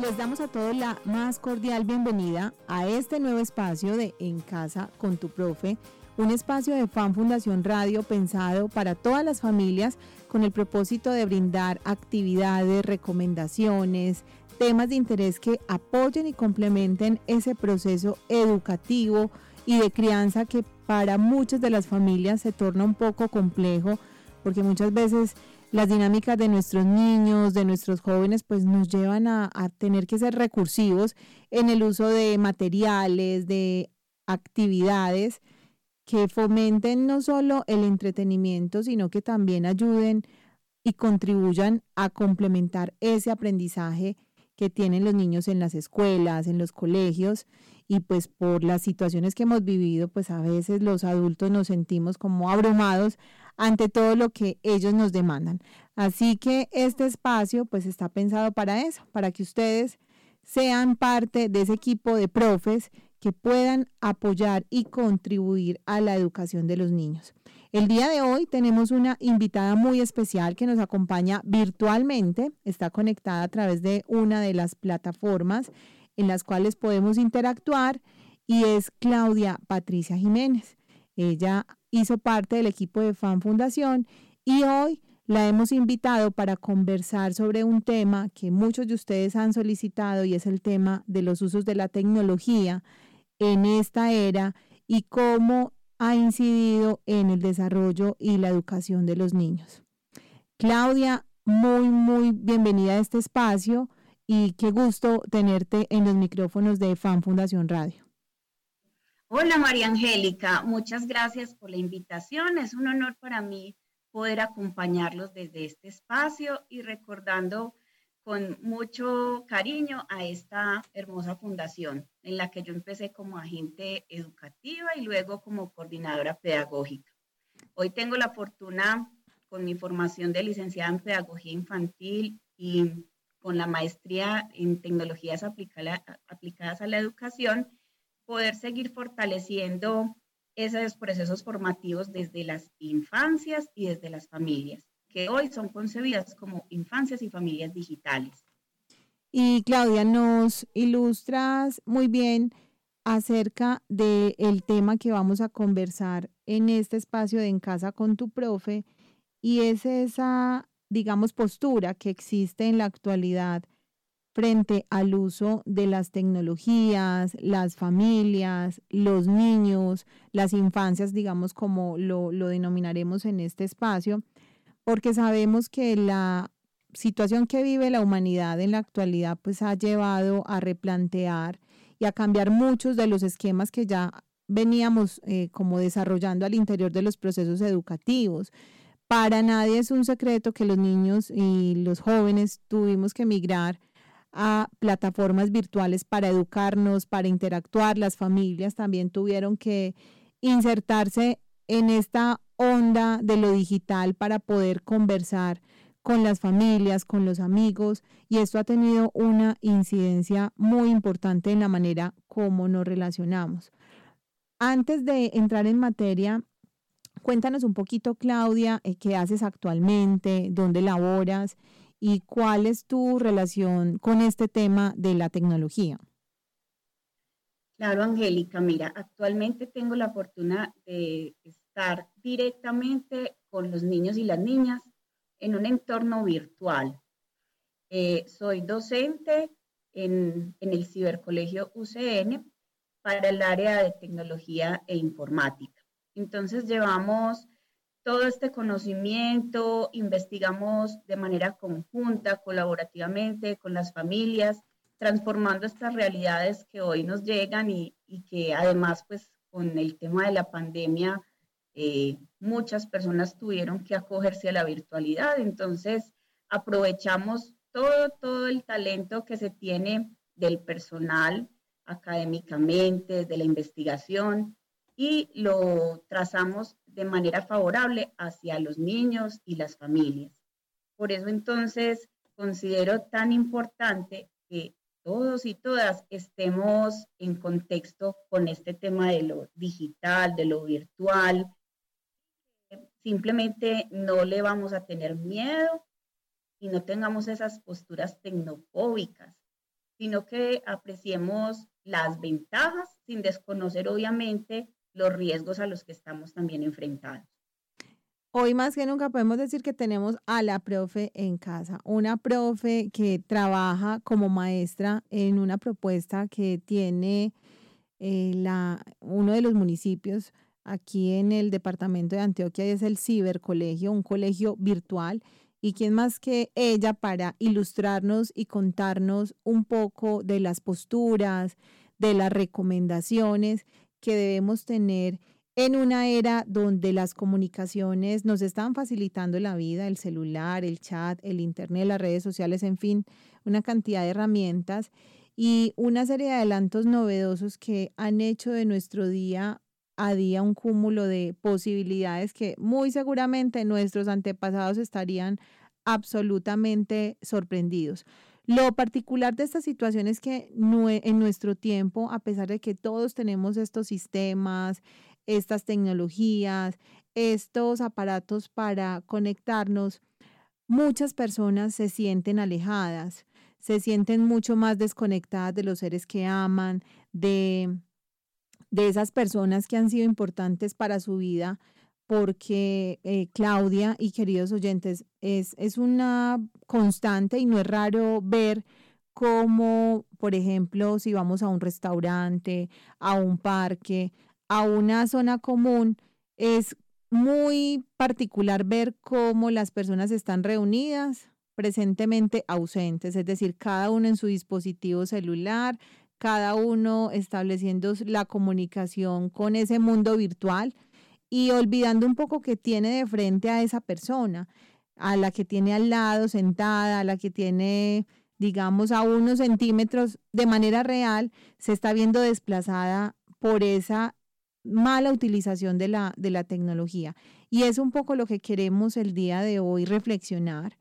Les damos a todos la más cordial bienvenida a este nuevo espacio de En Casa con tu Profe, un espacio de Fan Fundación Radio pensado para todas las familias con el propósito de brindar actividades, recomendaciones, temas de interés que apoyen y complementen ese proceso educativo y de crianza que para muchas de las familias se torna un poco complejo porque muchas veces las dinámicas de nuestros niños, de nuestros jóvenes, pues nos llevan a, tener que ser recursivos en el uso de materiales, de actividades que fomenten no solo el entretenimiento, sino que también ayuden y contribuyan a complementar ese aprendizaje que tienen los niños en las escuelas, en los colegios. Y pues por las situaciones que hemos vivido, pues a veces los adultos nos sentimos como abrumados ante todo lo que ellos nos demandan. Así que este espacio pues está pensado para eso, para que ustedes sean parte de ese equipo de profes que puedan apoyar y contribuir a la educación de los niños. El día de hoy tenemos una invitada muy especial que nos acompaña virtualmente, está conectada a través de una de las plataformas en las cuales podemos interactuar y es Claudia Patricia Jiménez. Ella hizo parte del equipo de Fan Fundación y hoy la hemos invitado para conversar sobre un tema que muchos de ustedes han solicitado y es el tema de los usos de la tecnología en esta era y cómo ha incidido en el desarrollo y la educación de los niños. Claudia, muy, muy bienvenida a este espacio y qué gusto tenerte en los micrófonos de Fan Fundación Radio. Hola María Angélica, muchas gracias por la invitación. Es un honor para mí poder acompañarlos desde este espacio y recordando con mucho cariño a esta hermosa fundación en la que yo empecé como agente educativa y luego como coordinadora pedagógica. Hoy tengo la fortuna con mi formación de licenciada en pedagogía infantil y con la maestría en tecnologías aplicadas a la educación poder seguir fortaleciendo esos procesos formativos desde las infancias y desde las familias, que hoy son concebidas como infancias y familias digitales. Y Claudia, nos ilustras muy bien acerca del tema que vamos a conversar en este espacio de En Casa con tu profe, y es esa, digamos, postura que existe en la actualidad frente al uso de las tecnologías, las familias, los niños, las infancias, digamos como lo, denominaremos en este espacio, porque sabemos que la situación que vive la humanidad en la actualidad pues ha llevado a replantear y a cambiar muchos de los esquemas que ya veníamos eh, como desarrollando al interior de los procesos educativos. Para nadie es un secreto que los niños y los jóvenes tuvimos que migrar a plataformas virtuales para educarnos, para interactuar. Las familias también tuvieron que insertarse en esta onda de lo digital para poder conversar con las familias, con los amigos, y esto ha tenido una incidencia muy importante en la manera como nos relacionamos. Antes de entrar en materia, cuéntanos un poquito, Claudia, eh, qué haces actualmente, dónde laboras y cuál es tu relación con este tema de la tecnología. Claro, Angélica, mira, actualmente tengo la fortuna de estar directamente con los niños y las niñas en un entorno virtual. Eh, soy docente en, en el cibercolegio UCN para el área de tecnología e informática. Entonces llevamos todo este conocimiento, investigamos de manera conjunta, colaborativamente con las familias, transformando estas realidades que hoy nos llegan y, que además, pues con el tema de la pandemia, eh, muchas personas tuvieron que acogerse a la virtualidad. Entonces, aprovechamos todo, todo el talento que se tiene del personal académicamente, de la investigación, y lo trazamos de manera favorable hacia los niños y las familias. Por eso entonces considero tan importante que todos y todas estemos en contexto con este tema de lo digital, de lo virtual. Simplemente no le vamos a tener miedo y no tengamos esas posturas tecnofóbicas sino que apreciemos las ventajas sin desconocer obviamente los riesgos a los que estamos también enfrentados. Hoy más que nunca podemos decir que tenemos a la profe en casa, una profe que trabaja como maestra en una propuesta que tiene eh, la, uno de los municipios aquí en el departamento de Antioquia es el Cibercolegio, un colegio virtual. ¿Y quién más que ella para ilustrarnos y contarnos un poco de las posturas, de las recomendaciones que debemos tener en una era donde las comunicaciones nos están facilitando la vida, el celular, el chat, el internet, las redes sociales, en fin, una cantidad de herramientas y una serie de adelantos novedosos que han hecho de nuestro día a día un cúmulo de posibilidades que muy seguramente nuestros antepasados estarían absolutamente sorprendidos. Lo particular de esta situación es que en nuestro tiempo, a pesar de que todos tenemos estos sistemas, estas tecnologías, estos aparatos para conectarnos, muchas personas se sienten alejadas, se sienten mucho más desconectadas de los seres que aman, de, de esas personas que han sido importantes para su vida, porque eh, Claudia y queridos oyentes, es, es una constante y no es raro ver cómo, por ejemplo, si vamos a un restaurante, a un parque, a una zona común, es muy particular ver cómo las personas están reunidas, presentemente ausentes, es decir, cada uno en su dispositivo celular, cada uno estableciendo la comunicación con ese mundo virtual y olvidando un poco que tiene de frente a esa persona, a la que tiene al lado sentada, a la que tiene, digamos, a unos centímetros de manera real, se está viendo desplazada por esa mala utilización de la, de la tecnología. Y es un poco lo que queremos el día de hoy reflexionar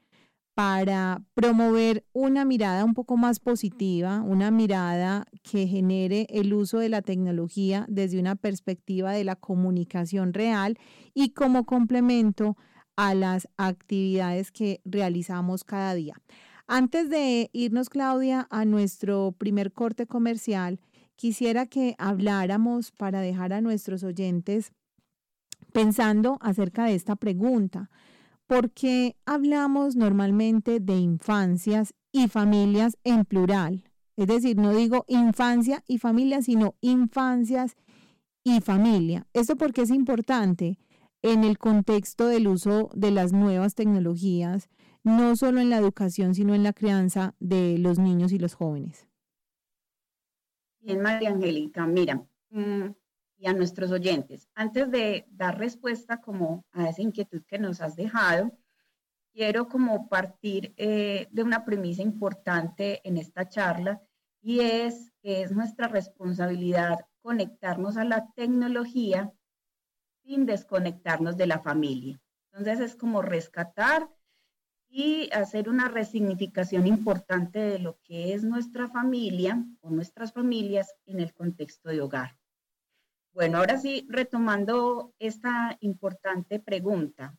para promover una mirada un poco más positiva, una mirada que genere el uso de la tecnología desde una perspectiva de la comunicación real y como complemento a las actividades que realizamos cada día. Antes de irnos, Claudia, a nuestro primer corte comercial, quisiera que habláramos para dejar a nuestros oyentes pensando acerca de esta pregunta. ¿Por qué hablamos normalmente de infancias y familias en plural? Es decir, no digo infancia y familia, sino infancias y familia. Esto porque es importante en el contexto del uso de las nuevas tecnologías, no solo en la educación, sino en la crianza de los niños y los jóvenes. Bien, María Angélica, mira, mm, y a nuestros oyentes, antes de dar respuesta como a esa inquietud que nos has dejado, quiero como partir eh, de una premisa importante en esta charla y es que es nuestra responsabilidad conectarnos a la tecnología sin desconectarnos de la familia. Entonces es como rescatar y hacer una resignificación importante de lo que es nuestra familia o nuestras familias en el contexto de hogar. Bueno, ahora sí, retomando esta importante pregunta,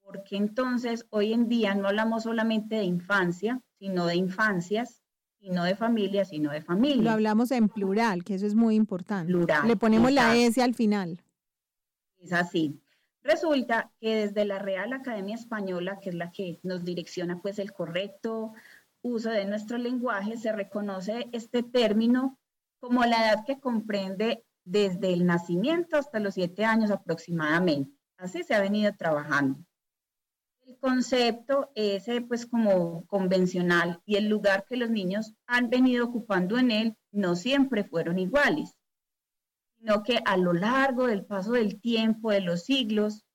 ¿por qué entonces hoy en día no hablamos solamente de infancia, sino de infancias, sino de familias, sino de familias? Lo hablamos en plural, que eso es muy importante. Plural. Le ponemos la S al final. Es así. Resulta que desde la Real Academia Española, que es la que nos direcciona pues el correcto uso de nuestro lenguaje, se reconoce este término como la edad que comprende desde el nacimiento hasta los siete años aproximadamente. Así se ha venido trabajando. El concepto es pues como convencional y el lugar que los niños han venido ocupando en él no siempre fueron iguales sino que a lo largo del paso del tiempo, de los siglos,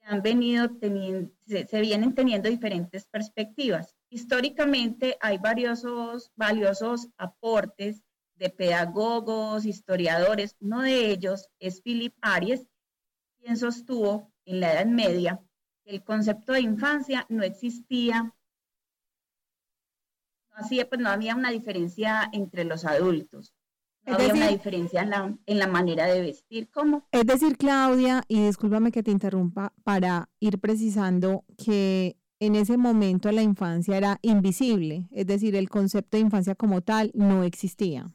se han venido teniendo, se, vienen teniendo diferentes perspectivas. Históricamente hay varios valiosos aportes de pedagogos, historiadores. Uno de ellos es Philip Aries, quien sostuvo en la Edad Media que el concepto de infancia no existía, así pues no había una diferencia entre los adultos había una diferencia en la, en la manera de vestir. ¿Cómo? Es decir, Claudia, y discúlpame que te interrumpa, para ir precisando que en ese momento la infancia era invisible, es decir, el concepto de infancia como tal no existía.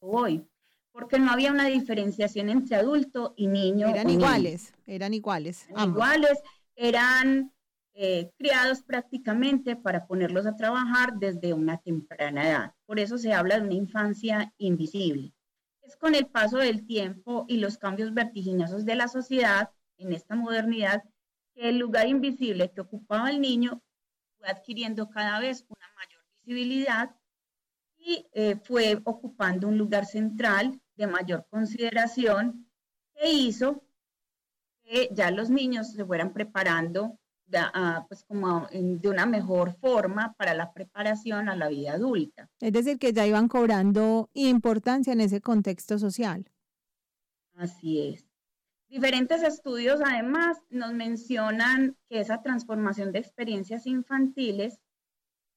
Hoy, porque no había una diferenciación entre adulto y niño. Eran iguales, eran iguales. iguales, eran eh, criados prácticamente para ponerlos a trabajar desde una temprana edad. Por eso se habla de una infancia invisible. Es con el paso del tiempo y los cambios vertiginosos de la sociedad en esta modernidad que el lugar invisible que ocupaba el niño fue adquiriendo cada vez una mayor visibilidad y eh, fue ocupando un lugar central de mayor consideración que hizo que ya los niños se fueran preparando de, ah, pues como de una mejor forma para la preparación a la vida adulta. Es decir, que ya iban cobrando importancia en ese contexto social. Así es. Diferentes estudios además nos mencionan que esa transformación de experiencias infantiles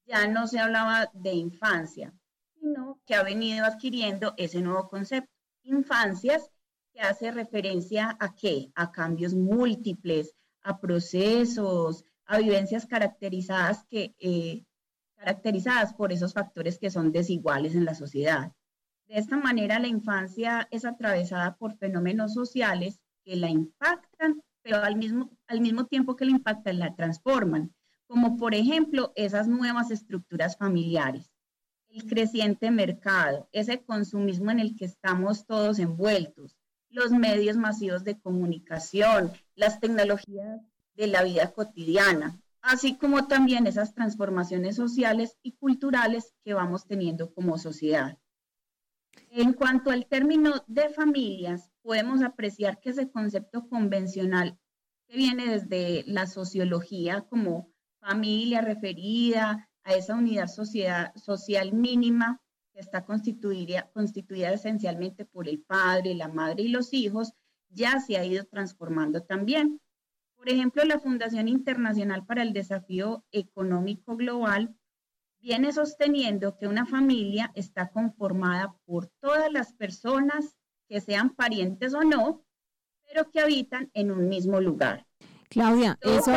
ya no se hablaba de infancia, sino que ha venido adquiriendo ese nuevo concepto, infancias, que hace referencia a qué? A cambios múltiples, a procesos, a vivencias caracterizadas, que, eh, caracterizadas por esos factores que son desiguales en la sociedad. De esta manera, la infancia es atravesada por fenómenos sociales que la impactan, pero al mismo, al mismo tiempo que la impactan, la transforman, como por ejemplo esas nuevas estructuras familiares, el creciente mercado, ese consumismo en el que estamos todos envueltos, los medios masivos de comunicación, las tecnologías de la vida cotidiana, así como también esas transformaciones sociales y culturales que vamos teniendo como sociedad. En cuanto al término de familias, podemos apreciar que ese concepto convencional que viene desde la sociología como familia referida a esa unidad social mínima que está constituida, constituida esencialmente por el padre, la madre y los hijos, ya se ha ido transformando también. Por ejemplo, la Fundación Internacional para el Desafío Económico Global viene sosteniendo que una familia está conformada por todas las personas que sean parientes o no, pero que habitan en un mismo lugar. Claudia, eso,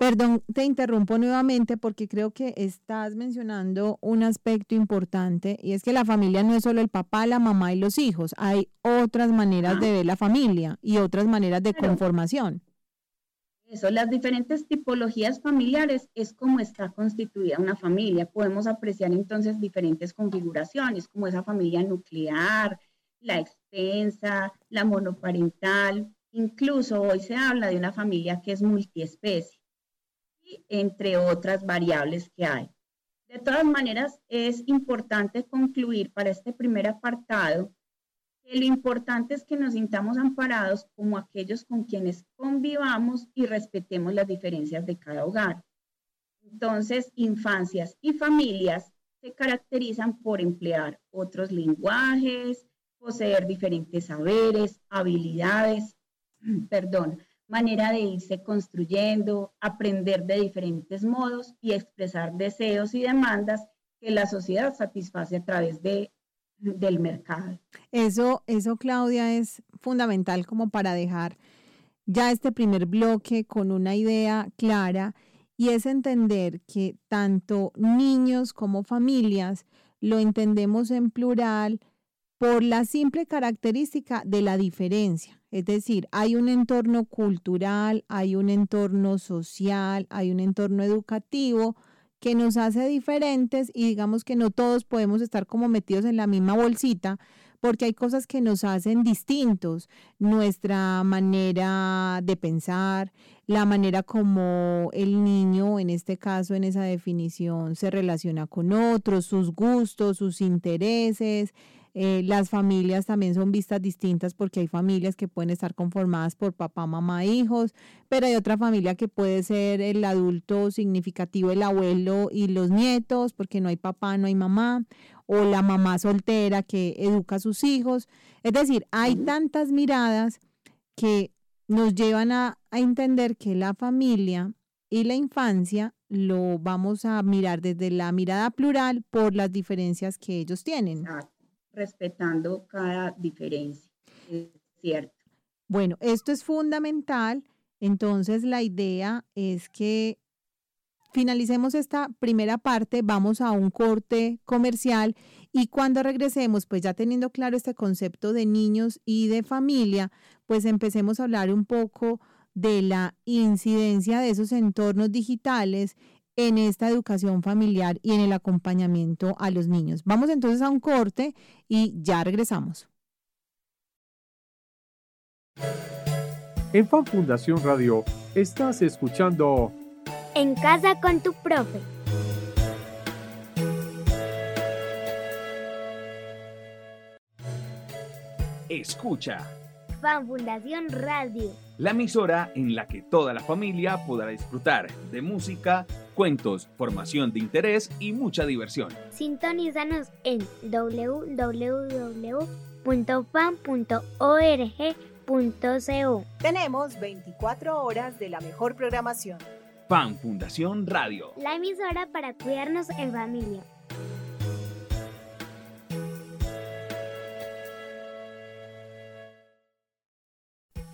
perdón, te interrumpo nuevamente porque creo que estás mencionando un aspecto importante y es que la familia no es solo el papá, la mamá y los hijos, hay otras maneras de ver la familia y otras maneras de conformación. Eso, las diferentes tipologías familiares es como está constituida una familia. Podemos apreciar entonces diferentes configuraciones, como esa familia nuclear, la extensa, la monoparental. Incluso hoy se habla de una familia que es multiespecie, y entre otras variables que hay. De todas maneras, es importante concluir para este primer apartado lo importante es que nos sintamos amparados como aquellos con quienes convivamos y respetemos las diferencias de cada hogar. Entonces, infancias y familias se caracterizan por emplear otros lenguajes, poseer diferentes saberes, habilidades, perdón, manera de irse construyendo, aprender de diferentes modos y expresar deseos y demandas que la sociedad satisface a través de del mercado. Eso, eso, Claudia, es fundamental como para dejar ya este primer bloque con una idea clara y es entender que tanto niños como familias lo entendemos en plural por la simple característica de la diferencia. Es decir, hay un entorno cultural, hay un entorno social, hay un entorno educativo que nos hace diferentes y digamos que no todos podemos estar como metidos en la misma bolsita porque hay cosas que nos hacen distintos, nuestra manera de pensar, la manera como el niño, en este caso, en esa definición, se relaciona con otros, sus gustos, sus intereses, eh, las familias también son vistas distintas porque hay familias que pueden estar conformadas por papá, mamá, hijos, pero hay otra familia que puede ser el adulto significativo, el abuelo y los nietos, porque no hay papá, no hay mamá, o la mamá soltera que educa a sus hijos. Es decir, hay tantas miradas que nos llevan a, entender que la familia y la infancia lo vamos a mirar desde la mirada plural por las diferencias que ellos tienen respetando cada diferencia. Es cierto. Bueno, esto es fundamental. Entonces, la idea es que finalicemos esta primera parte, vamos a un corte comercial y cuando regresemos, pues ya teniendo claro este concepto de niños y de familia, pues empecemos a hablar un poco de la incidencia de esos entornos digitales en esta educación familiar y en el acompañamiento a los niños. Vamos entonces a un corte y ya regresamos. En Fan Fundación Radio estás escuchando En casa con tu profe. Escucha. Fan Fundación Radio. La emisora en la que toda la familia podrá disfrutar de música, cuentos, formación de interés y mucha diversión. Sintonízanos en www.fan.org.co. Tenemos 24 horas de la mejor programación. Fan Fundación Radio. La emisora para cuidarnos en familia.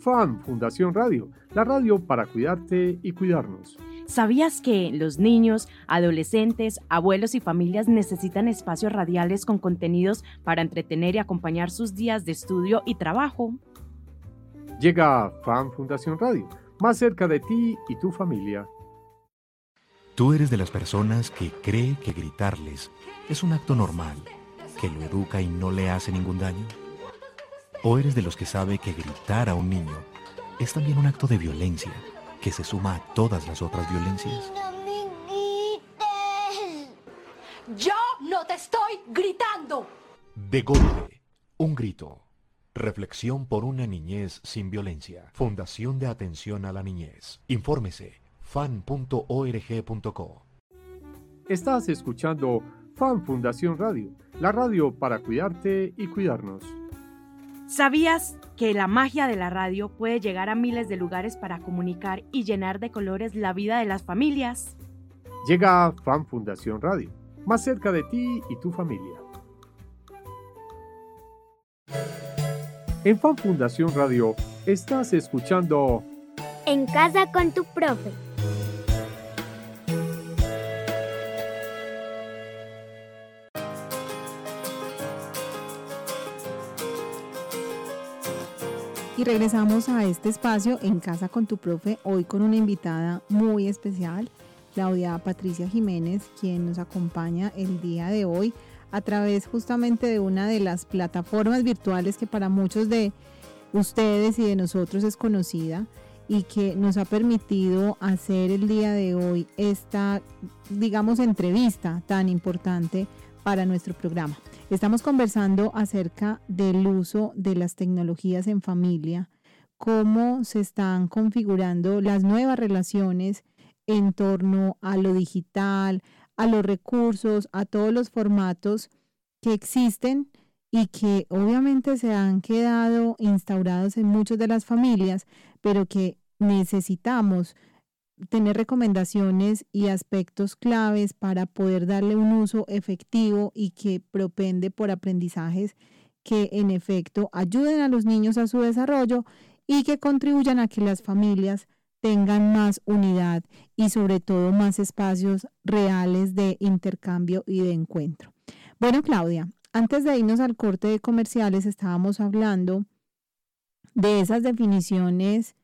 Fan Fundación Radio, la radio para cuidarte y cuidarnos. ¿Sabías que los niños, adolescentes, abuelos y familias necesitan espacios radiales con contenidos para entretener y acompañar sus días de estudio y trabajo? Llega Fan Fundación Radio, más cerca de ti y tu familia. ¿Tú eres de las personas que cree que gritarles es un acto normal, que lo educa y no le hace ningún daño? ¿O eres de los que sabe que gritar a un niño es también un acto de violencia que se suma a todas las otras violencias? Yo no te estoy gritando. De golpe, un grito. Reflexión por una niñez sin violencia. Fundación de Atención a la Niñez. Infórmese fan.org.co. Estás escuchando Fan Fundación Radio, la radio para cuidarte y cuidarnos. ¿Sabías que la magia de la radio puede llegar a miles de lugares para comunicar y llenar de colores la vida de las familias? Llega Fan Fundación Radio, más cerca de ti y tu familia. En Fan Fundación Radio estás escuchando En casa con tu profe. Y regresamos a este espacio en Casa con tu profe, hoy con una invitada muy especial, Claudia Patricia Jiménez, quien nos acompaña el día de hoy a través justamente de una de las plataformas virtuales que para muchos de ustedes y de nosotros es conocida y que nos ha permitido hacer el día de hoy esta, digamos, entrevista tan importante para nuestro programa. Estamos conversando acerca del uso de las tecnologías en familia, cómo se están configurando las nuevas relaciones en torno a lo digital, a los recursos, a todos los formatos que existen y que obviamente se han quedado instaurados en muchas de las familias, pero que necesitamos tener recomendaciones y aspectos claves para poder darle un uso efectivo y que propende por aprendizajes que en efecto ayuden a los niños a su desarrollo y que contribuyan a que las familias tengan más unidad y sobre todo más espacios reales de intercambio y de encuentro. Bueno, Claudia, antes de irnos al corte de comerciales estábamos hablando de esas definiciones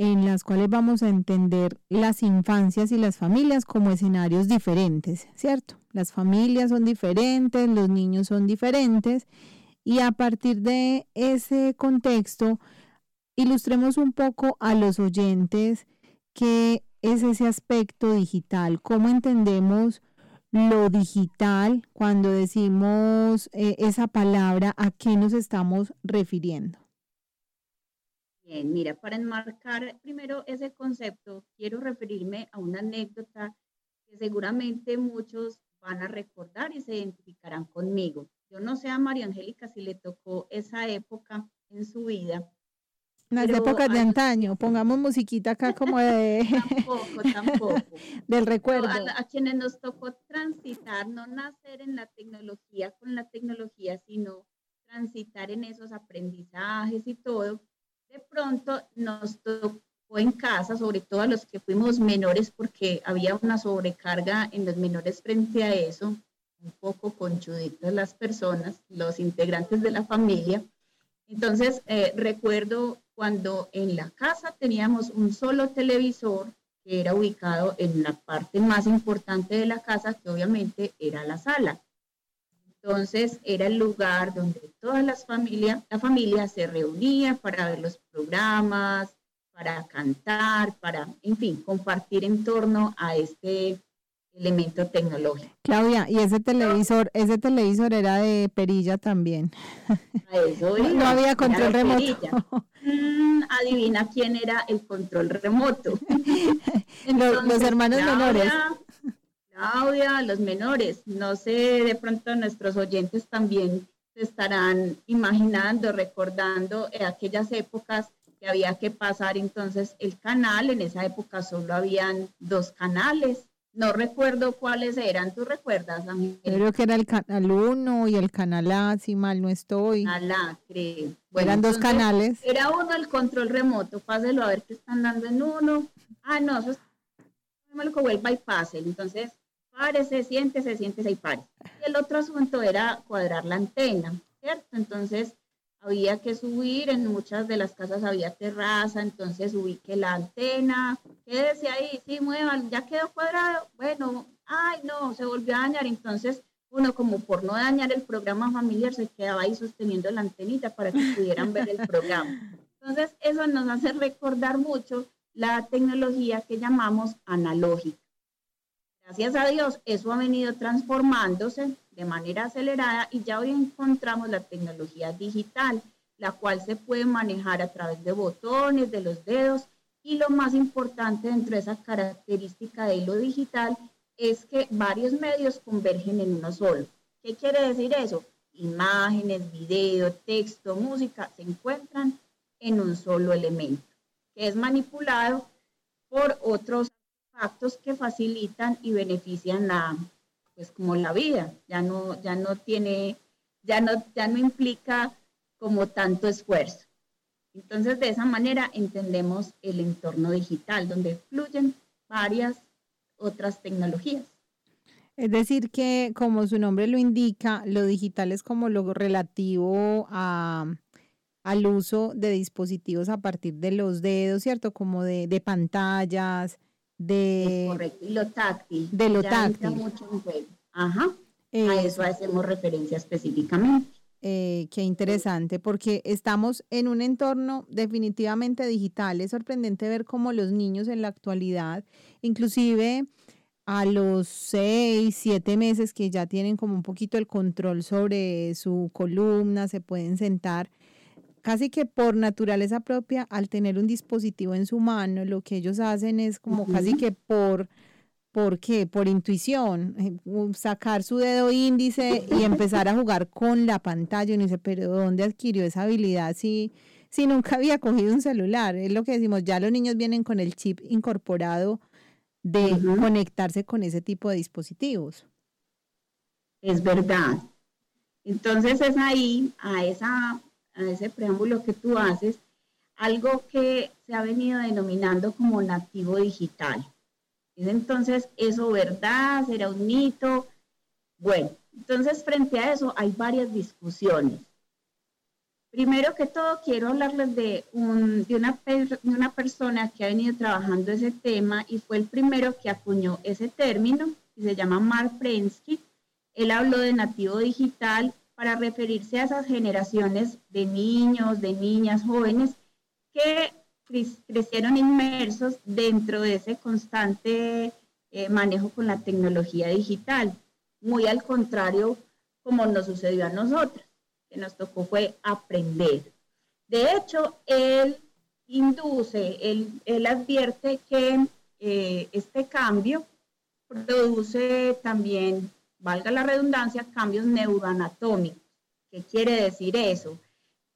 en las cuales vamos a entender las infancias y las familias como escenarios diferentes, ¿cierto? Las familias son diferentes, los niños son diferentes y a partir de ese contexto ilustremos un poco a los oyentes qué es ese aspecto digital, cómo entendemos lo digital cuando decimos eh, esa palabra, a qué nos estamos refiriendo. Bien, mira, para enmarcar primero ese concepto, quiero referirme a una anécdota que seguramente muchos van a recordar y se identificarán conmigo. Yo no sé a María Angélica si le tocó esa época en su vida. Las épocas de antaño, pongamos musiquita acá como de... tampoco, tampoco. del recuerdo. A, a, quienes nos tocó transitar, no nacer en la tecnología con la tecnología, sino transitar en esos aprendizajes y todo, de pronto nos tocó en casa, sobre todo a los que fuimos menores, porque había una sobrecarga en los menores frente a eso, un poco conchuditas las personas, los integrantes de la familia. Entonces, eh, recuerdo cuando en la casa teníamos un solo televisor que era ubicado en la parte más importante de la casa, que obviamente era la sala. Entonces era el lugar donde todas las familias, la familia se reunía para ver los programas, para cantar, para, en fin, compartir en torno a este elemento tecnológico. Claudia, y ese televisor, ese televisor era de perilla también. eso no, había control remoto. Mm, adivina quién era el control remoto. los, hermanos menores. Claudia, los menores. No sé, de pronto nuestros oyentes también se estarán imaginando, recordando aquellas épocas que había que pasar entonces el canal. En esa época solo habían dos canales. No recuerdo cuáles eran, ¿tú recuerdas, Creo que era el canal 1 y el canal A, si mal no estoy. Canal A, creo. eran dos canales. Era uno el control remoto, páselo a ver qué están dando en uno. Ah, no, eso es que vuelva y pase. Entonces, párese, siéntese, siéntese y pare. Y el otro asunto era cuadrar la antena, ¿cierto? Entonces, había que subir, en muchas de las casas había terraza, entonces ubique la antena, quédese ahí, sí, muevan, ya quedó cuadrado, bueno, ay no, se volvió a dañar, entonces uno como por no dañar el programa familiar se quedaba ahí sosteniendo la antenita para que pudieran ver el programa. Entonces eso nos hace recordar mucho la tecnología que llamamos analógica. Gracias a Dios, eso ha venido transformándose de manera acelerada y ya hoy encontramos la tecnología digital, la cual se puede manejar a través de botones, de los dedos y lo más importante dentro de esa característica de lo digital es que varios medios convergen en uno solo. ¿Qué quiere decir eso? Imágenes, video, texto, música se encuentran en un solo elemento, que es manipulado por otros actos que facilitan y benefician la, pues como la vida, ya no, ya no tiene, ya no, ya no implica como tanto esfuerzo. Entonces, de esa manera entendemos el entorno digital, donde fluyen varias otras tecnologías. Es decir, que como su nombre lo indica, lo digital es como lo relativo a, al uso de dispositivos a partir de los dedos, ¿cierto? Como de, de pantallas, de... correcto, y lo táctil. De lo táctil. Mucho en Ajá. a eh, eso hacemos referencia específicamente. Eh, qué interesante, porque estamos en un entorno definitivamente digital. Es sorprendente ver cómo los niños en la actualidad, inclusive a los seis, siete meses que ya tienen como un poquito el control sobre su columna, se pueden sentar casi que por naturaleza propia, al tener un dispositivo en su mano, lo que ellos hacen es como casi que por, ¿por qué? Por intuición, eh, sacar su dedo índice y empezar a jugar con la pantalla. Y uno dice, pero ¿dónde adquirió esa habilidad si, si nunca había cogido un celular? Es lo que decimos, ya los niños vienen con el chip incorporado de conectarse con ese tipo de dispositivos. Es verdad. Entonces es ahí, a esa a ese preámbulo que tú haces, algo que se ha venido denominando como nativo digital. ¿Es entonces eso verdad? ¿Será un mito? Bueno, entonces frente a eso hay varias discusiones. Primero que todo, quiero hablarles de, de, una, de una persona que ha venido trabajando ese tema y fue el primero que acuñó ese término, y se llama Mark Prensky. Él habló de nativo digital para referirse a esas generaciones de niños, de niñas, jóvenes que crecieron inmersos dentro de ese constante eh, manejo con la tecnología digital. Muy al contrario, como nos sucedió a nosotros, que nos tocó fue aprender. De hecho, él induce, él, advierte que eh, este cambio produce también valga la redundancia, cambios neuroanatómicos. ¿Qué quiere decir eso?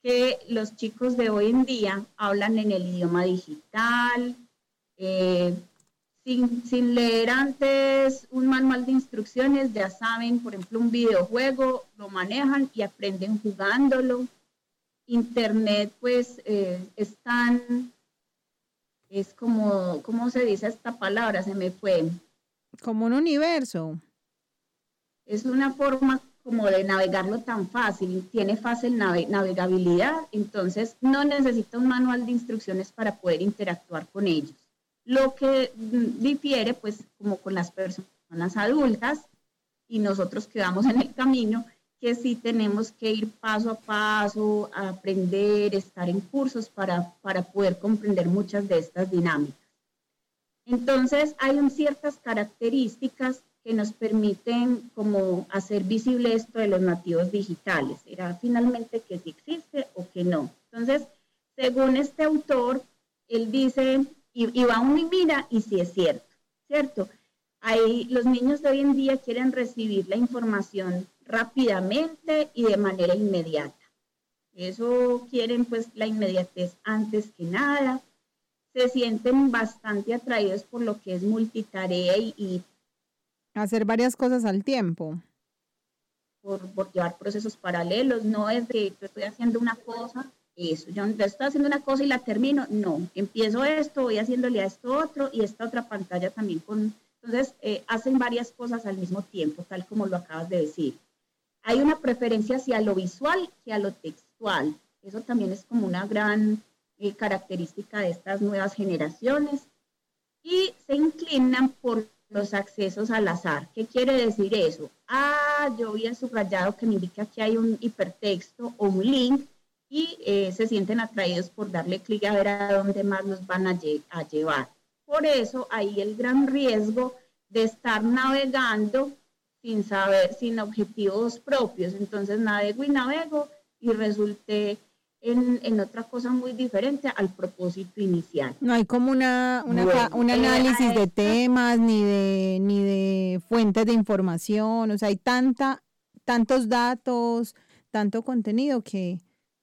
Que los chicos de hoy en día hablan en el idioma digital, eh, sin, leer antes un manual de instrucciones, ya saben, por ejemplo, un videojuego, lo manejan y aprenden jugándolo. Internet, pues, eh, es tan, es como, ¿cómo se dice esta palabra? Se me fue. Como un universo. Es una forma como de navegarlo tan fácil, tiene fácil navegabilidad, entonces no necesita un manual de instrucciones para poder interactuar con ellos. Lo que difiere, pues, como con las personas adultas y nosotros que vamos en el camino, que sí tenemos que ir paso a paso, a aprender, estar en cursos para, para poder comprender muchas de estas dinámicas. Entonces, hay ciertas características que nos permiten como hacer visible esto de los nativos digitales. Era finalmente que sí existe o que no. Entonces, según este autor, él dice y, va uno y mira y sí es cierto, ¿cierto? Ahí los niños de hoy en día quieren recibir la información rápidamente y de manera inmediata. Eso quieren pues la inmediatez antes que nada. Se sienten bastante atraídos por lo que es multitarea y, hacer varias cosas al tiempo. Por, por, llevar procesos paralelos, no es de estoy haciendo una cosa eso. Yo estoy haciendo una cosa y la termino. No, empiezo esto, voy haciéndole a esto otro y esta otra pantalla también con... Entonces, eh, hacen varias cosas al mismo tiempo, tal como lo acabas de decir. Hay una preferencia hacia lo visual que a lo textual. Eso también es como una gran eh, característica de estas nuevas generaciones. Y se inclinan por los accesos al azar. ¿Qué quiere decir eso? Ah, yo el subrayado que me indica que hay un hipertexto o un link y eh, se sienten atraídos por darle clic a ver a dónde más los van a, llevar. Por eso hay el gran riesgo de estar navegando sin saber, sin objetivos propios. Entonces navego y navego y resulté en, otra cosa muy diferente al propósito inicial. No hay como una, un análisis de temas ni de, ni de fuentes de información. O sea, hay tanta, tantos datos, tanto contenido que,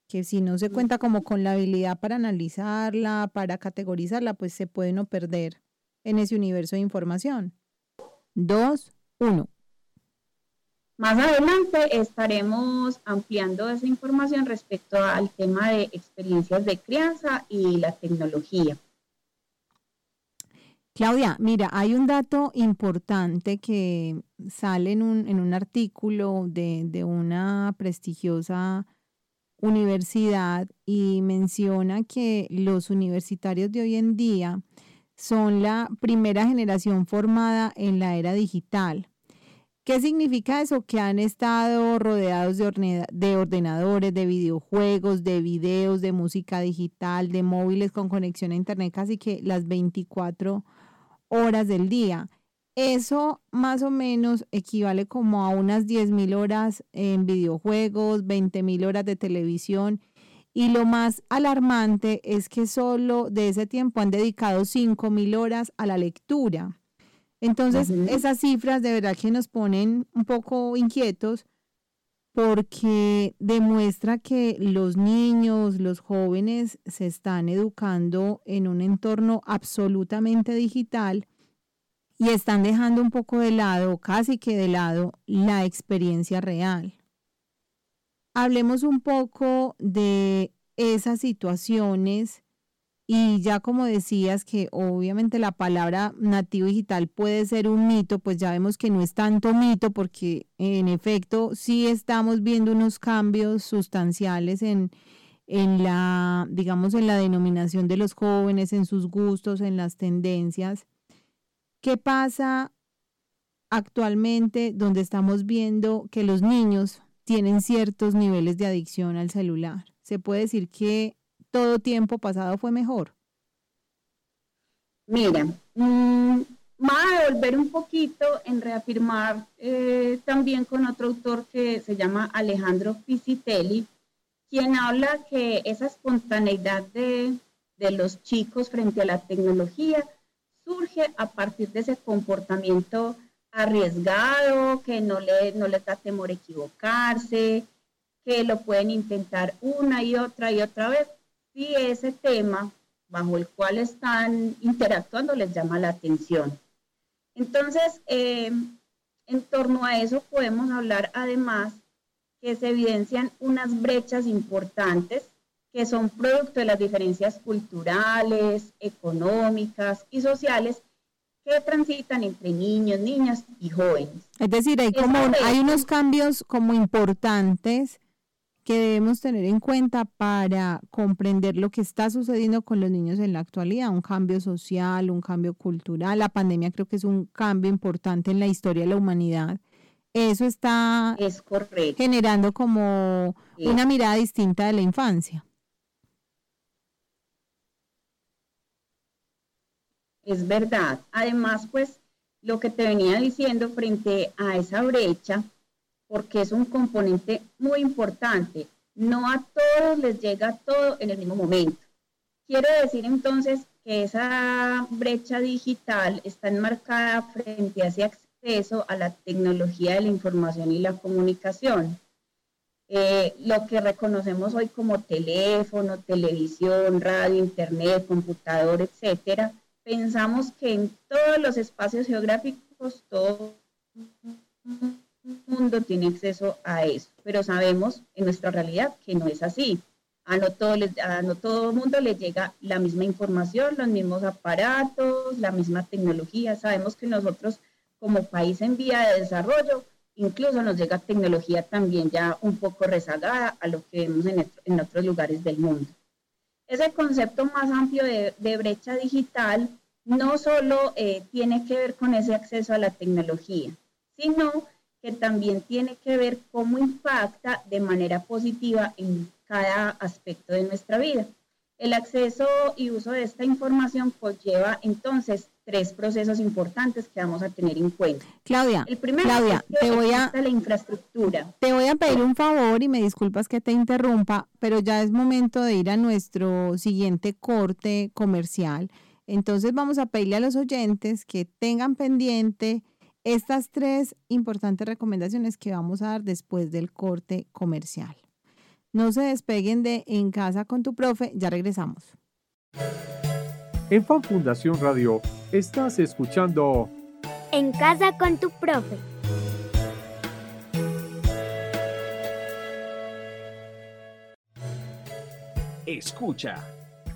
que si no se cuenta como con la habilidad para analizarla, para categorizarla, pues se puede no perder en ese universo de información. Dos, uno. Más adelante estaremos ampliando esa información respecto al tema de experiencias de crianza y la tecnología. Claudia, mira, hay un dato importante que sale en un, en un artículo de, de una prestigiosa universidad y menciona que los universitarios de hoy en día son la primera generación formada en la era digital. ¿Qué significa eso? Que han estado rodeados de, de, ordenadores, de videojuegos, de videos, de música digital, de móviles con conexión a Internet casi que las 24 horas del día. Eso más o menos equivale como a unas 10.000 horas en videojuegos, 20.000 horas de televisión. Y lo más alarmante es que solo de ese tiempo han dedicado 5.000 horas a la lectura. Entonces, esas cifras de verdad que nos ponen un poco inquietos porque demuestra que los niños, los jóvenes se están educando en un entorno absolutamente digital y están dejando un poco de lado, casi que de lado, la experiencia real. Hablemos un poco de esas situaciones y ya como decías que obviamente la palabra nativo digital puede ser un mito, pues ya vemos que no es tanto mito porque en efecto sí estamos viendo unos cambios sustanciales en, en la, digamos, en la denominación de los jóvenes, en sus gustos, en las tendencias. ¿Qué pasa actualmente donde estamos viendo que los niños tienen ciertos niveles de adicción al celular? ¿Se puede decir que todo tiempo pasado fue mejor? Mira, mmm, a volver un poquito en reafirmar eh, también con otro autor que se llama Alejandro Pisitelli, quien habla que esa espontaneidad de, de los chicos frente a la tecnología surge a partir de ese comportamiento arriesgado, que no, le, no les da temor equivocarse, que lo pueden intentar una y otra y otra vez, si ese tema bajo el cual están interactuando les llama la atención. Entonces, eh, en torno a eso podemos hablar además que se evidencian unas brechas importantes que son producto de las diferencias culturales, económicas y sociales que transitan entre niños, niñas y jóvenes. Es decir, hay, como, hay unos cambios como importantes que debemos tener en cuenta para comprender lo que está sucediendo con los niños en la actualidad, un cambio social, un cambio cultural. La pandemia creo que es un cambio importante en la historia de la humanidad. Eso está generando como una mirada distinta de la infancia. Es verdad. Además, pues lo que te venía diciendo frente a esa brecha, porque es un componente muy importante. No a todos les llega todo en el mismo momento. Quiere decir entonces que esa brecha digital está enmarcada frente a ese acceso a la tecnología de la información y la comunicación. Eh, lo que reconocemos hoy como teléfono, televisión, radio, internet, computador, etcétera, pensamos que en todos los espacios geográficos todo mundo tiene acceso a eso, pero sabemos en nuestra realidad que no es así. A no todo, a no todo mundo le llega la misma información, los mismos aparatos, la misma tecnología. Sabemos que nosotros como país en vía de desarrollo, incluso nos llega tecnología también ya un poco rezagada a lo que vemos en, otros lugares del mundo. Ese concepto más amplio de, brecha digital no solo eh, tiene que ver con ese acceso a la tecnología, sino que también tiene que ver cómo impacta de manera positiva en cada aspecto de nuestra vida. El acceso y uso de esta información conlleva entonces tres procesos importantes que vamos a tener en cuenta. Claudia, el primero Claudia, te voy a la infraestructura. Te voy a pedir un favor y me disculpas que te interrumpa, pero ya es momento de ir a nuestro siguiente corte comercial. Entonces vamos a pedirle a los oyentes que tengan pendiente estas tres importantes recomendaciones que vamos a dar después del corte comercial. No se despeguen de En casa con tu profe, ya regresamos. En Fan Fundación Radio estás escuchando En casa con tu profe. Escucha.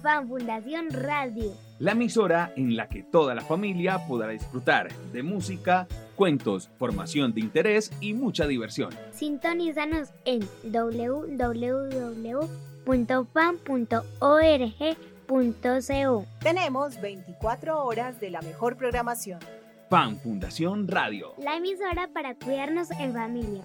Fan Fundación Radio la emisora en la que toda la familia podrá disfrutar de música, cuentos, formación de interés y mucha diversión. Sintonízanos en www.fan.org.co. Tenemos 24 horas de la mejor programación. Fan Fundación Radio. La emisora para cuidarnos en familia.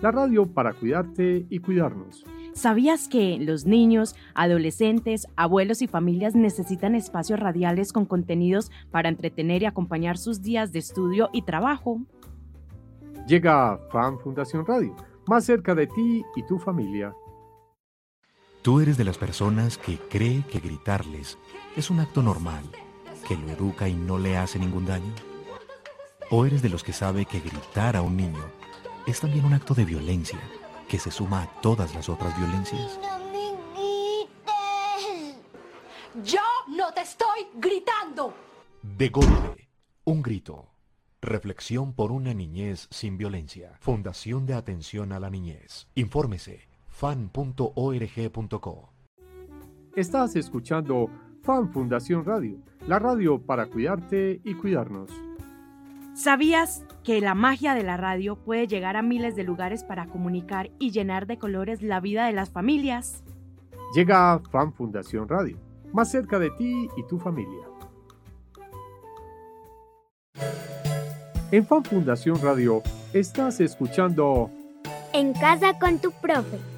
la radio para cuidarte y cuidarnos. ¿Sabías que los niños, adolescentes, abuelos y familias necesitan espacios radiales con contenidos para entretener y acompañar sus días de estudio y trabajo? Llega Fan Fundación Radio, más cerca de ti y tu familia. ¿Tú eres de las personas que cree que gritarles es un acto normal, que lo educa y no le hace ningún daño? ¿O eres de los que sabe que gritar a un niño es también un acto de violencia que se suma a todas las otras violencias? Yo no te estoy gritando. De golpe, un grito. Reflexión por una niñez sin violencia. Fundación de Atención a la Niñez. Infórmese fan.org.co. Estás escuchando Fan Fundación Radio, la radio para cuidarte y cuidarnos. ¿Sabías que la magia de la radio puede llegar a miles de lugares para comunicar y llenar de colores la vida de las familias? Llega a Fan Fundación Radio, más cerca de ti y tu familia. En Fan Fundación Radio estás escuchando En casa con tu profe.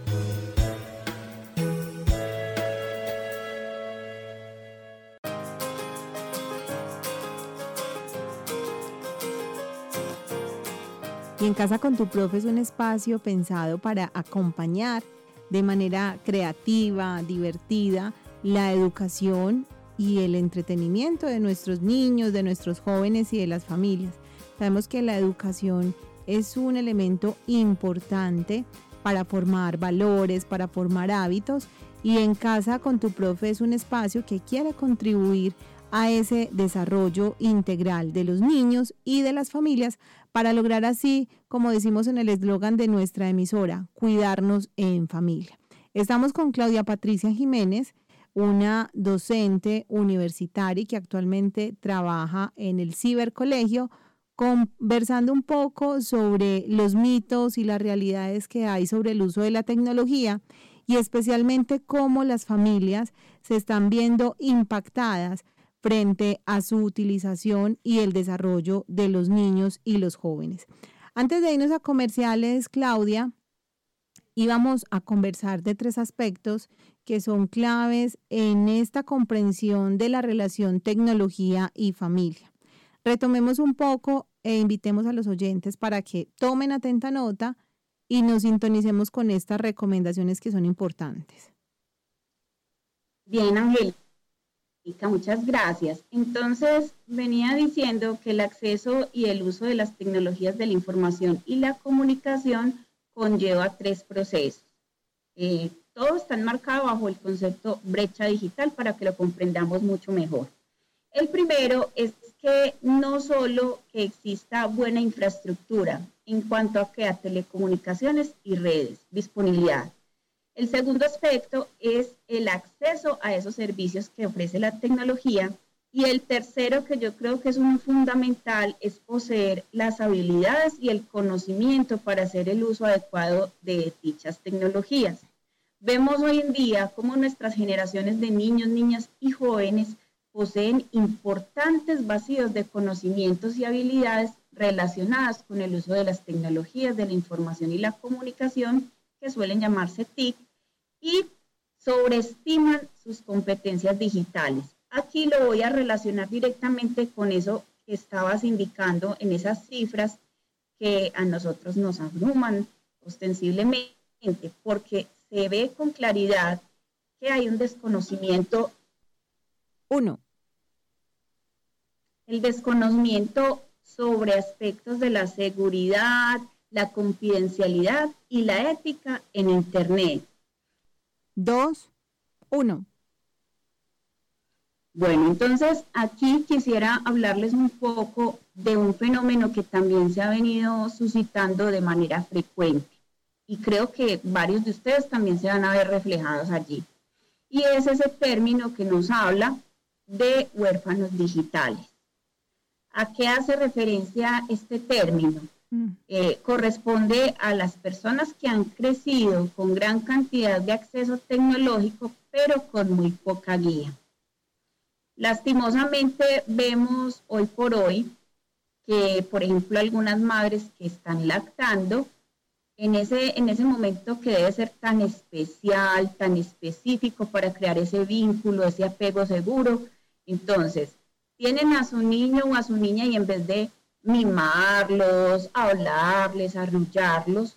En casa con tu profe es un espacio pensado para acompañar de manera creativa, divertida, la educación y el entretenimiento de nuestros niños, de nuestros jóvenes y de las familias. Sabemos que la educación es un elemento importante para formar valores, para formar hábitos y en casa con tu profe es un espacio que quiere contribuir a ese desarrollo integral de los niños y de las familias para lograr así, como decimos en el eslogan de nuestra emisora, cuidarnos en familia. Estamos con Claudia Patricia Jiménez, una docente universitaria que actualmente trabaja en el cibercolegio, conversando un poco sobre los mitos y las realidades que hay sobre el uso de la tecnología y especialmente cómo las familias se están viendo impactadas frente a su utilización y el desarrollo de los niños y los jóvenes. Antes de irnos a comerciales, Claudia, íbamos a conversar de tres aspectos que son claves en esta comprensión de la relación tecnología y familia. Retomemos un poco e invitemos a los oyentes para que tomen atenta nota y nos sintonicemos con estas recomendaciones que son importantes. Bien, Ángel muchas gracias. Entonces, venía diciendo que el acceso y el uso de las tecnologías de la información y la comunicación conlleva tres procesos. Eh, todo está enmarcado bajo el concepto brecha digital para que lo comprendamos mucho mejor. El primero es que no solo que exista buena infraestructura en cuanto a, que a telecomunicaciones y redes, disponibilidad, el segundo aspecto es el acceso a esos servicios que ofrece la tecnología. Y el tercero, que yo creo que es un fundamental, es poseer las habilidades y el conocimiento para hacer el uso adecuado de dichas tecnologías. Vemos hoy en día cómo nuestras generaciones de niños, niñas y jóvenes poseen importantes vacíos de conocimientos y habilidades relacionadas con el uso de las tecnologías de la información y la comunicación, que suelen llamarse TIC, y sobreestiman sus competencias digitales. Aquí lo voy a relacionar directamente con eso que estabas indicando en esas cifras que a nosotros nos abruman ostensiblemente, porque se ve con claridad que hay un desconocimiento. Uno. El desconocimiento sobre aspectos de la seguridad, la confidencialidad y la ética en Internet. Dos, uno. Bueno, entonces aquí quisiera hablarles un poco de un fenómeno que también se ha venido suscitando de manera frecuente y creo que varios de ustedes también se van a ver reflejados allí. Y es ese término que nos habla de huérfanos digitales. ¿A qué hace referencia este término? Mm. Eh, corresponde a las personas que han crecido con gran cantidad de acceso tecnológico, pero con muy poca guía. Lastimosamente vemos hoy por hoy que, por ejemplo, algunas madres que están lactando, en ese, en ese momento que debe ser tan especial, tan específico para crear ese vínculo, ese apego seguro, entonces tienen a su niño o a su niña y en vez de mimarlos, hablarles, arrullarlos,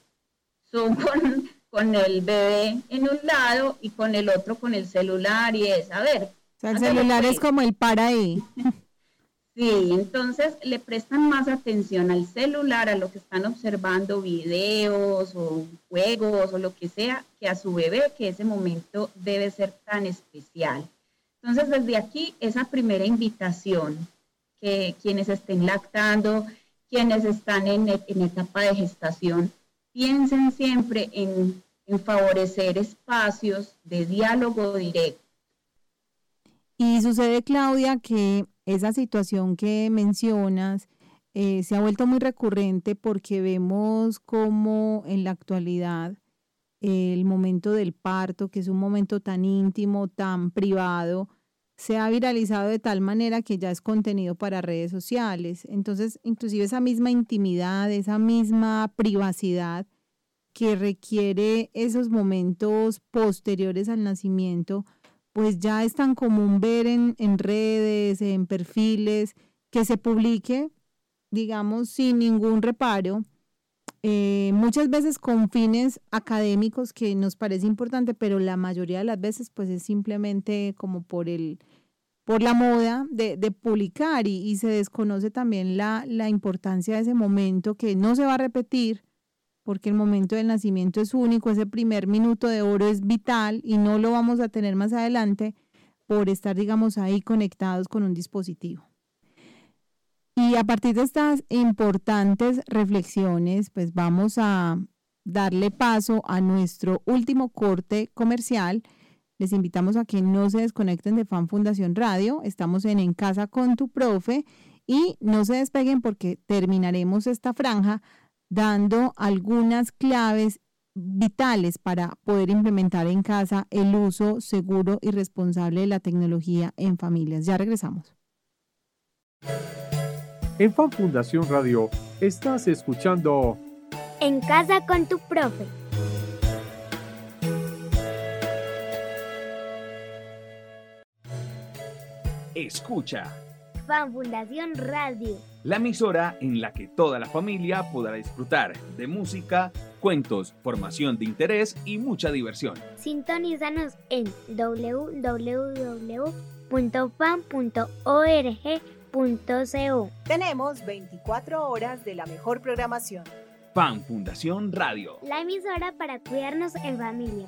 son con, con, el bebé en un lado y con el otro con el celular y es, a ver. O sea, el celular es como el para ahí. Sí, entonces le prestan más atención al celular, a lo que están observando, videos o juegos o lo que sea, que a su bebé, que ese momento debe ser tan especial. Entonces, desde aquí, esa primera invitación quienes estén lactando, quienes están en, etapa de gestación, piensen siempre en, favorecer espacios de diálogo directo. Y sucede, Claudia, que esa situación que mencionas eh, se ha vuelto muy recurrente porque vemos como en la actualidad el momento del parto, que es un momento tan íntimo, tan privado, se ha viralizado de tal manera que ya es contenido para redes sociales. Entonces, inclusive esa misma intimidad, esa misma privacidad que requiere esos momentos posteriores al nacimiento, pues ya es tan común ver en, en redes, en perfiles, que se publique, digamos, sin ningún reparo, eh, muchas veces con fines académicos que nos parece importante, pero la mayoría de las veces pues es simplemente como por el por la moda de, publicar y, se desconoce también la, la importancia de ese momento que no se va a repetir porque el momento del nacimiento es único, ese primer minuto de oro es vital y no lo vamos a tener más adelante por estar, digamos, ahí conectados con un dispositivo. Y a partir de estas importantes reflexiones, pues vamos a darle paso a nuestro último corte comercial. Les invitamos a que no se desconecten de Fan Fundación Radio. Estamos en En Casa con tu Profe y no se despeguen porque terminaremos esta franja dando algunas claves vitales para poder implementar en casa el uso seguro y responsable de la tecnología en familias. Ya regresamos. En Fan Fundación Radio estás escuchando En casa con tu profe. Escucha. Fan Fundación Radio. La emisora en la que toda la familia podrá disfrutar de música, cuentos, formación de interés y mucha diversión. Sintonízanos en www.fan.org tenemos 24 horas de la mejor programación. Fan Fundación Radio. La emisora para cuidarnos en familia.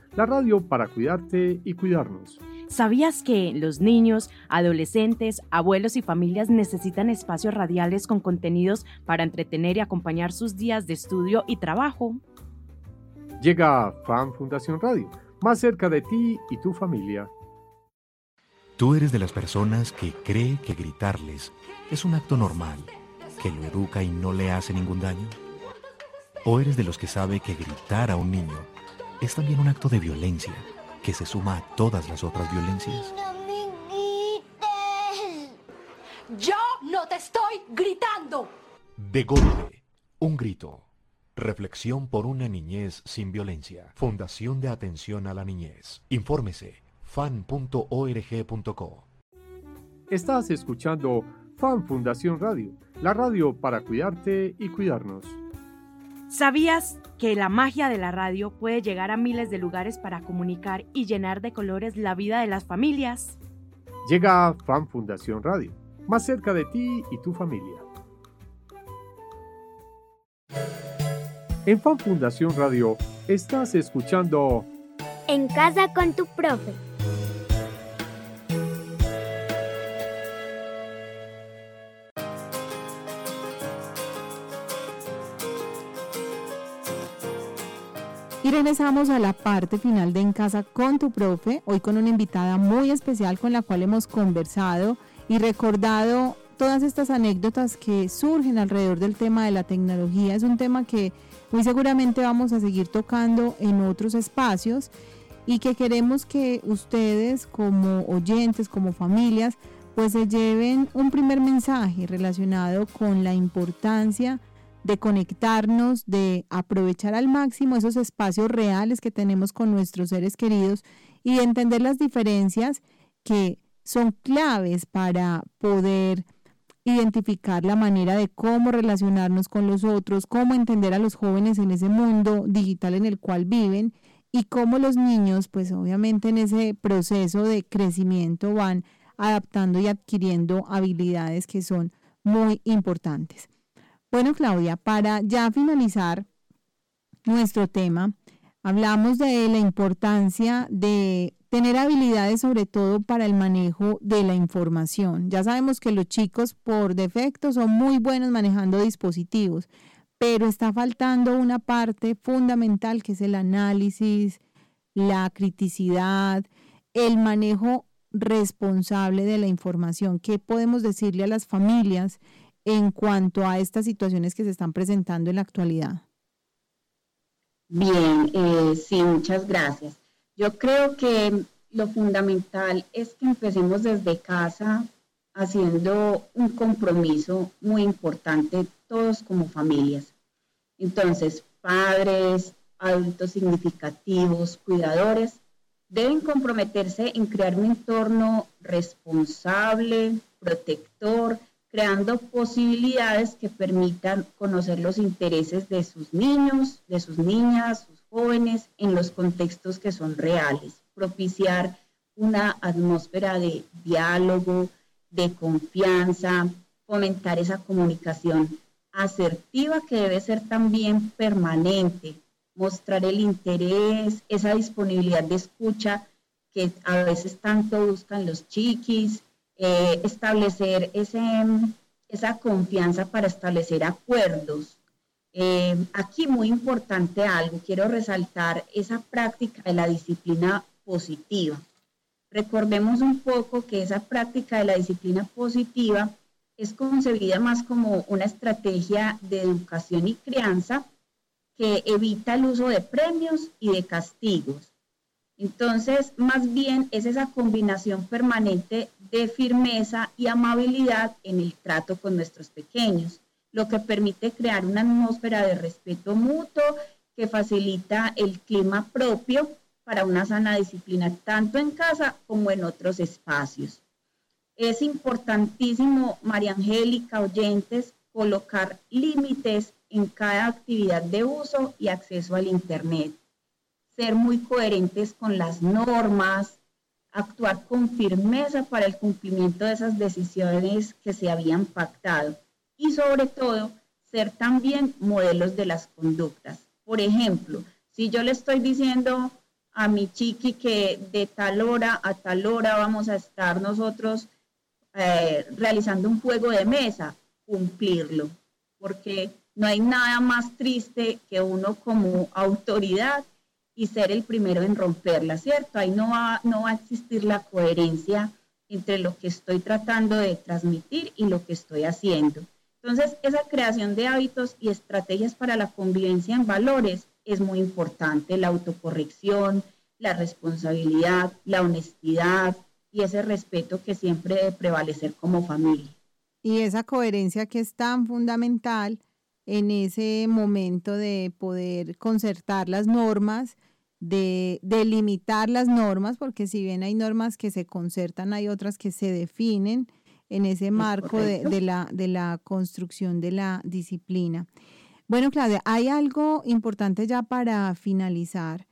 la radio para cuidarte y cuidarnos. ¿Sabías que los niños, adolescentes, abuelos y familias necesitan espacios radiales con contenidos para entretener y acompañar sus días de estudio y trabajo? Llega Fan Fundación Radio, más cerca de ti y tu familia. ¿Tú eres de las personas que cree que gritarles es un acto normal, que lo educa y no le hace ningún daño? ¿O eres de los que sabe que gritar a un niño es también un acto de violencia? que se suma a todas las otras violencias? Yo no te estoy gritando. De golpe, un grito. Reflexión por una niñez sin violencia. Fundación de Atención a la Niñez. Infórmese fan.org.co. Estás escuchando Fan Fundación Radio, la radio para cuidarte y cuidarnos. ¿Sabías que la magia de la radio puede llegar a miles de lugares para comunicar y llenar de colores la vida de las familias? Llega a Fan Fundación Radio, más cerca de ti y tu familia. En Fan Fundación Radio estás escuchando En casa con tu profe. Regresamos a la parte final de En Casa con tu profe, hoy con una invitada muy especial con la cual hemos conversado y recordado todas estas anécdotas que surgen alrededor del tema de la tecnología. Es un tema que muy seguramente vamos a seguir tocando en otros espacios y que queremos que ustedes como oyentes, como familias, pues se lleven un primer mensaje relacionado con la importancia de conectarnos, de aprovechar al máximo esos espacios reales que tenemos con nuestros seres queridos y de entender las diferencias que son claves para poder identificar la manera de cómo relacionarnos con los otros, cómo entender a los jóvenes en ese mundo digital en el cual viven y cómo los niños, pues obviamente en ese proceso de crecimiento van adaptando y adquiriendo habilidades que son muy importantes. Bueno, Claudia, para ya finalizar nuestro tema, hablamos de la importancia de tener habilidades sobre todo para el manejo de la información. Ya sabemos que los chicos por defecto son muy buenos manejando dispositivos, pero está faltando una parte fundamental que es el análisis, la criticidad, el manejo responsable de la información. ¿Qué podemos decirle a las familias en cuanto a estas situaciones que se están presentando en la actualidad? Bien, eh, sí, muchas gracias. Yo creo que lo fundamental es que empecemos desde casa haciendo un compromiso muy importante todos como familias. Entonces, padres, adultos significativos, cuidadores, deben comprometerse en crear un entorno responsable, protector, creando posibilidades que permitan conocer los intereses de sus niños, de sus niñas, sus jóvenes, en los contextos que son reales, propiciar una atmósfera de diálogo, de confianza, fomentar esa comunicación asertiva que debe ser también permanente, mostrar el interés, esa disponibilidad de escucha que a veces tanto buscan los chiquis, eh, establecer ese, esa confianza para establecer acuerdos. Eh, aquí muy importante algo, quiero resaltar esa práctica de la disciplina positiva. Recordemos un poco que esa práctica de la disciplina positiva es concebida más como una estrategia de educación y crianza que evita el uso de premios y de castigos entonces, más bien es esa combinación permanente de firmeza y amabilidad en el trato con nuestros pequeños, lo que permite crear una atmósfera de respeto mutuo que facilita el clima propio para una sana disciplina tanto en casa como en otros espacios. Es importantísimo, María Angélica, oyentes, colocar límites en cada actividad de uso y acceso al Internet ser muy coherentes con las normas, actuar con firmeza para el cumplimiento de esas decisiones que se habían pactado y sobre todo ser también modelos de las conductas. Por ejemplo, si yo le estoy diciendo a mi chiqui que de tal hora a tal hora vamos a estar nosotros eh, realizando un juego de mesa, cumplirlo, porque no hay nada más triste que uno como autoridad y ser el primero en romperla, ¿cierto? Ahí no va, no va a existir la coherencia entre lo que estoy tratando de transmitir y lo que estoy haciendo. Entonces, esa creación de hábitos y estrategias para la convivencia en valores es muy importante, la autocorrección, la responsabilidad, la honestidad y ese respeto que siempre debe prevalecer como familia. Y esa coherencia que es tan fundamental en ese momento de poder concertar las normas, de delimitar las normas, porque si bien hay normas que se concertan, hay otras que se definen en ese marco de, la, de la construcción de la disciplina. Bueno, Claudia, hay algo importante ya para finalizar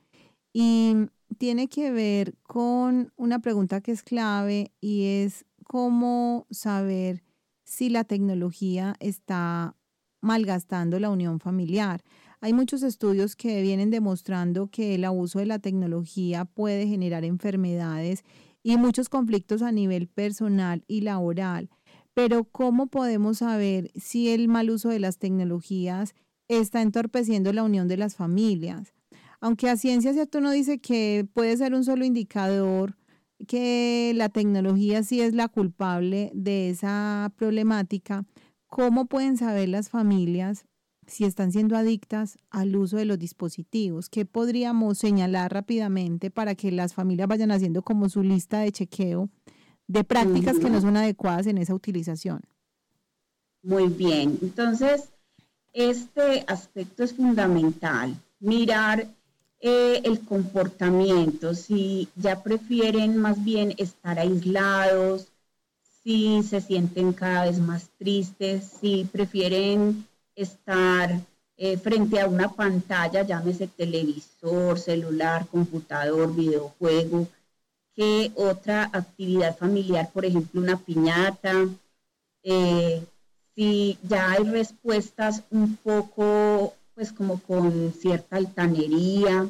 y tiene que ver con una pregunta que es clave y es cómo saber si la tecnología está malgastando la unión familiar. Hay muchos estudios que vienen demostrando que el abuso de la tecnología puede generar enfermedades y muchos conflictos a nivel personal y laboral. Pero ¿cómo podemos saber si el mal uso de las tecnologías está entorpeciendo la unión de las familias? Aunque a ciencia cierto uno dice que puede ser un solo indicador, que la tecnología sí es la culpable de esa problemática, ¿Cómo pueden saber las familias si están siendo adictas al uso de los dispositivos? ¿Qué podríamos señalar rápidamente para que las familias vayan haciendo como su lista de chequeo de prácticas que no son adecuadas en esa utilización? Muy bien, entonces este aspecto es fundamental, mirar eh, el comportamiento, si ya prefieren más bien estar aislados, si se sienten cada vez más tristes, si prefieren estar eh, frente a una pantalla, llámese televisor, celular, computador, videojuego, que otra actividad familiar, por ejemplo, una piñata, eh, si ya hay respuestas un poco pues como con cierta altanería.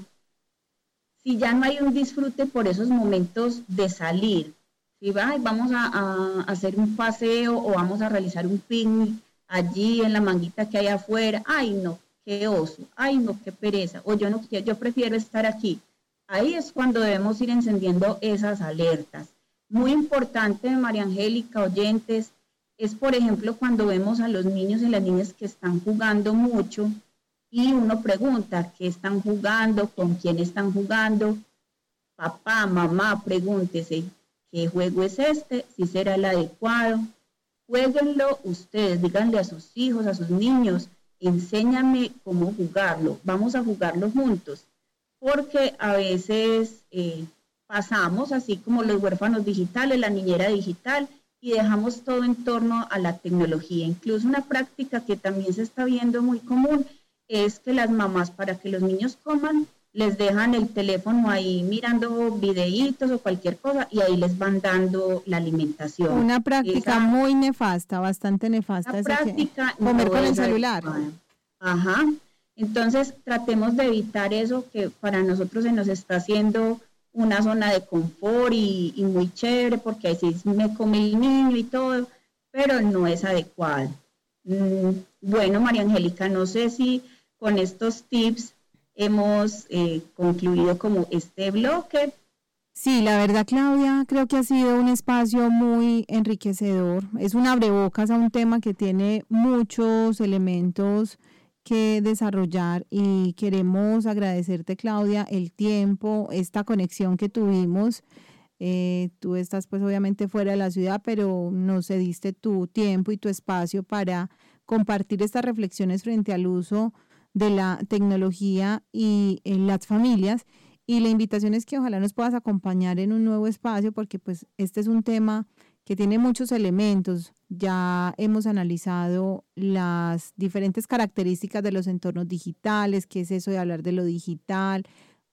Si ya no hay un disfrute por esos momentos de salir, si va, vamos a, hacer un paseo o vamos a realizar un picnic allí en la manguita que hay afuera, ay no, qué oso, ay no, qué pereza, o yo no quiero, yo prefiero estar aquí. Ahí es cuando debemos ir encendiendo esas alertas. Muy importante, María Angélica, oyentes, es por ejemplo cuando vemos a los niños y las niñas que están jugando mucho y uno pregunta qué están jugando, con quién están jugando. Papá, mamá, pregúntese qué juego es este, si será el adecuado. Jueguenlo ustedes, díganle a sus hijos, a sus niños, enséñame cómo jugarlo, vamos a jugarlo juntos, porque a veces eh, pasamos, así como los huérfanos digitales, la niñera digital, y dejamos todo en torno a la tecnología. Incluso una práctica que también se está viendo muy común es que las mamás para que los niños coman les dejan el teléfono ahí mirando videitos o cualquier cosa y ahí les van dando la alimentación. Una práctica muy nefasta, bastante nefasta. Una práctica comer con el celular. Ajá. Entonces tratemos de evitar eso que para nosotros se nos está haciendo una zona de confort y, y muy chévere porque así me come el niño y todo, pero no es adecuado. Mm, bueno, María Angélica, no sé si con estos tips hemos eh, concluido como este bloque. Sí, la verdad, Claudia, creo que ha sido un espacio muy enriquecedor. Es un abrebocas a un tema que tiene muchos elementos que desarrollar y queremos agradecerte, Claudia, el tiempo, esta conexión que tuvimos. Eh, tú estás pues obviamente fuera de la ciudad, pero nos cediste tu tiempo y tu espacio para compartir estas reflexiones frente al uso de la tecnología y en las familias. Y la invitación es que ojalá nos puedas acompañar en un nuevo espacio porque pues este es un tema que tiene muchos elementos. Ya hemos analizado las diferentes características de los entornos digitales, qué es eso de hablar de lo digital,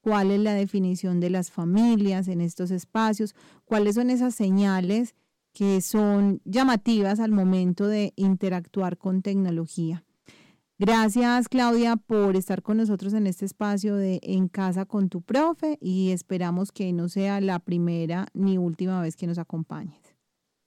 cuál es la definición de las familias en estos espacios, cuáles son esas señales que son llamativas al momento de interactuar con tecnología. Gracias Claudia por estar con nosotros en este espacio de En casa con tu profe y esperamos que no sea la primera ni última vez que nos acompañes.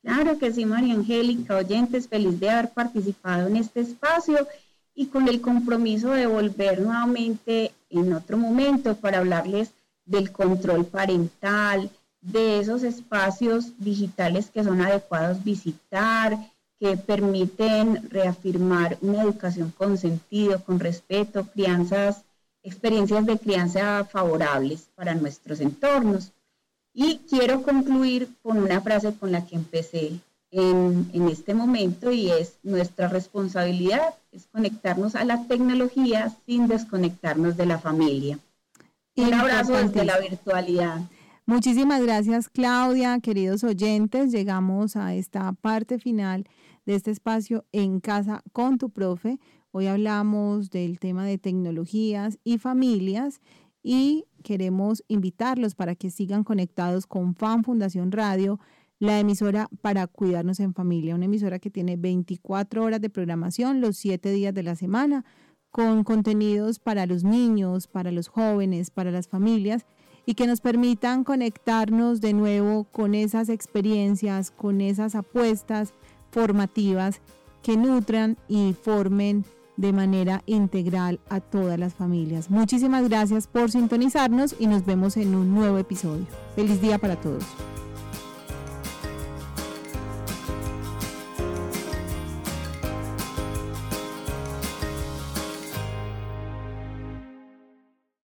Claro que sí, María Angélica, oyentes, feliz de haber participado en este espacio y con el compromiso de volver nuevamente en otro momento para hablarles del control parental, de esos espacios digitales que son adecuados visitar, que permiten reafirmar una educación con sentido, con respeto, crianzas, experiencias de crianza favorables para nuestros entornos. Y quiero concluir con una frase con la que empecé en, en, este momento y es nuestra responsabilidad es conectarnos a la tecnología sin desconectarnos de la familia. Un abrazo desde la virtualidad. Muchísimas gracias Claudia, queridos oyentes. Llegamos a esta parte final de este espacio en casa con tu profe. Hoy hablamos del tema de tecnologías y familias y queremos invitarlos para que sigan conectados con Fan Fundación Radio, la emisora para cuidarnos en familia, una emisora que tiene 24 horas de programación los 7 días de la semana con contenidos para los niños, para los jóvenes, para las familias y que nos permitan conectarnos de nuevo con esas experiencias, con esas apuestas formativas que nutran y formen de manera integral a todas las familias. Muchísimas gracias por sintonizarnos y nos vemos en un nuevo episodio. Feliz día para todos.